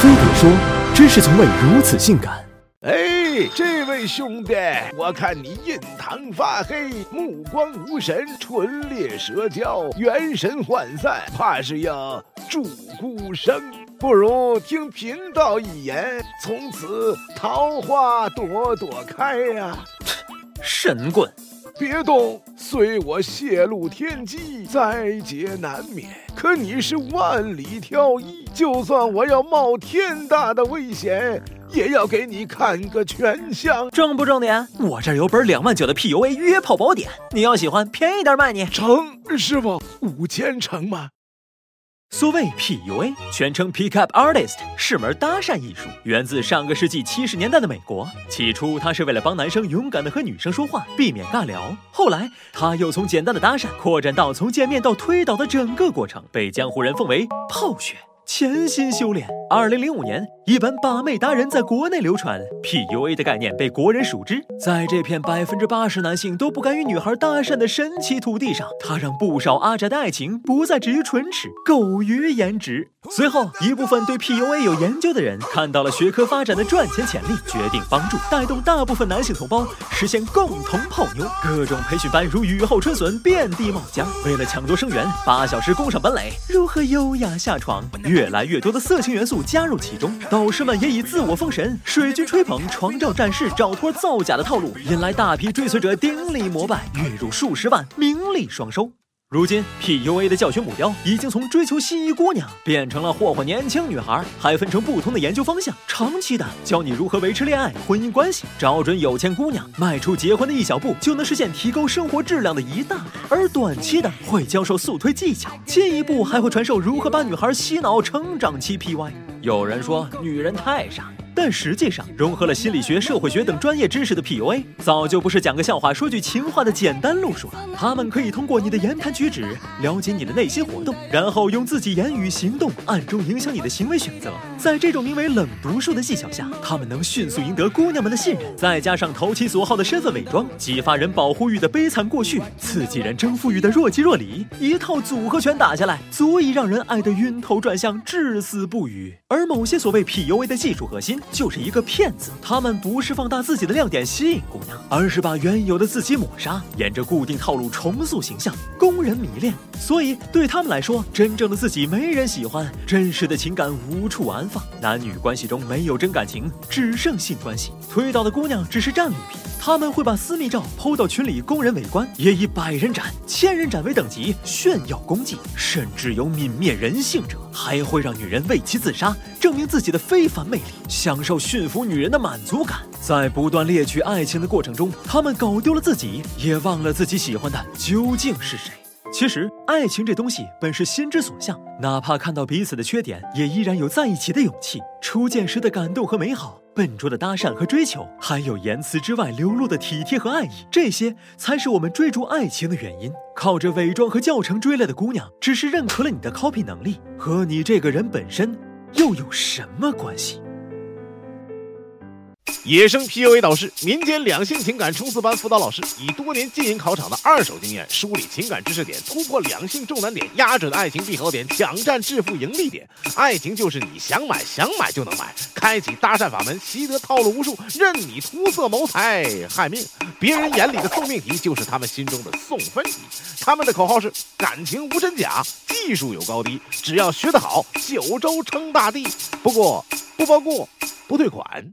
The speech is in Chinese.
飞碟说：“知识从未如此性感。”哎，这位兄弟，我看你印堂发黑，目光无神，唇裂舌焦，元神涣散，怕是要祝孤生。不如听贫道一言，从此桃花朵朵开呀！神棍！别动！虽我泄露天机，灾劫难免。可你是万里挑一，就算我要冒天大的危险，也要给你看个全相。正不正点？我这儿有本两万九的 PUA 约炮宝典，你要喜欢，便宜点卖你。成，师傅，五千成吗？所谓 PUA，全称 Pick Up Artist，是门搭讪艺术，源自上个世纪七十年代的美国。起初，他是为了帮男生勇敢的和女生说话，避免尬聊。后来，他又从简单的搭讪扩展到从见面到推倒的整个过程，被江湖人奉为泡学。潜心修炼。二零零五年，一本把妹达人在国内流传，PUA 的概念被国人熟知。在这片百分之八十男性都不敢与女孩搭讪的神奇土地上，它让不少阿宅的爱情不再止于唇齿，苟于颜值。随后，一部分对 PUA 有研究的人看到了学科发展的赚钱潜力，决定帮助带动大部分男性同胞实现共同泡妞。各种培训班如雨后春笋，遍地冒浆。为了抢夺生源，八小时攻上本垒，如何优雅下床？越来越多的色情元素加入其中，导师们也以自我封神、水军吹捧、床照展示、找托造假的套路，引来大批追随者顶礼膜拜，月入数十万，名利双收。如今，PUA 的教学目标已经从追求心仪姑娘变成了霍霍年轻女孩，还分成不同的研究方向。长期的教你如何维持恋爱、婚姻关系，找准有钱姑娘，迈出结婚的一小步，就能实现提高生活质量的一大步。而短期的会教授速推技巧，进一步还会传授如何把女孩洗脑成长期 PY。有人说，女人太傻。但实际上，融合了心理学、社会学等专业知识的 PUA，早就不是讲个笑话、说句情话的简单路数了。他们可以通过你的言谈举止了解你的内心活动，然后用自己言语行动暗中影响你的行为选择。在这种名为冷读术的技巧下，他们能迅速赢得姑娘们的信任。再加上投其所好的身份伪装，激发人保护欲的悲惨过去，刺激人征服欲的若即若离，一套组合拳打下来，足以让人爱得晕头转向、至死不渝。而某些所谓 PUA 的技术核心。就是一个骗子，他们不是放大自己的亮点吸引姑娘，而是把原有的自己抹杀，沿着固定套路重塑形象，供人迷恋。所以对他们来说，真正的自己没人喜欢，真实的情感无处安放，男女关系中没有真感情，只剩性关系。推倒的姑娘只是战利品。他们会把私密照抛到群里供人围观，也以百人斩、千人斩为等级炫耀功绩，甚至有泯灭人性者，还会让女人为其自杀，证明自己的非凡魅力，享受驯服女人的满足感。在不断猎取爱情的过程中，他们搞丢了自己，也忘了自己喜欢的究竟是谁。其实，爱情这东西本是心之所向，哪怕看到彼此的缺点，也依然有在一起的勇气。初见时的感动和美好，笨拙的搭讪和追求，还有言辞之外流露的体贴和爱意，这些才是我们追逐爱情的原因。靠着伪装和教程追来的姑娘，只是认可了你的 copy 能力，和你这个人本身又有什么关系？野生 PUA 导师，民间两性情感冲刺班辅导老师，以多年经营考场的二手经验，梳理情感知识点，突破两性重难点，压准爱情闭口点，抢占致富盈利点。爱情就是你想买想买就能买，开启搭讪法门，习得套路无数，任你图色谋财害命。别人眼里的送命题，就是他们心中的送分题。他们的口号是：感情无真假，技术有高低，只要学得好，九州称大地。不过不包过不退款。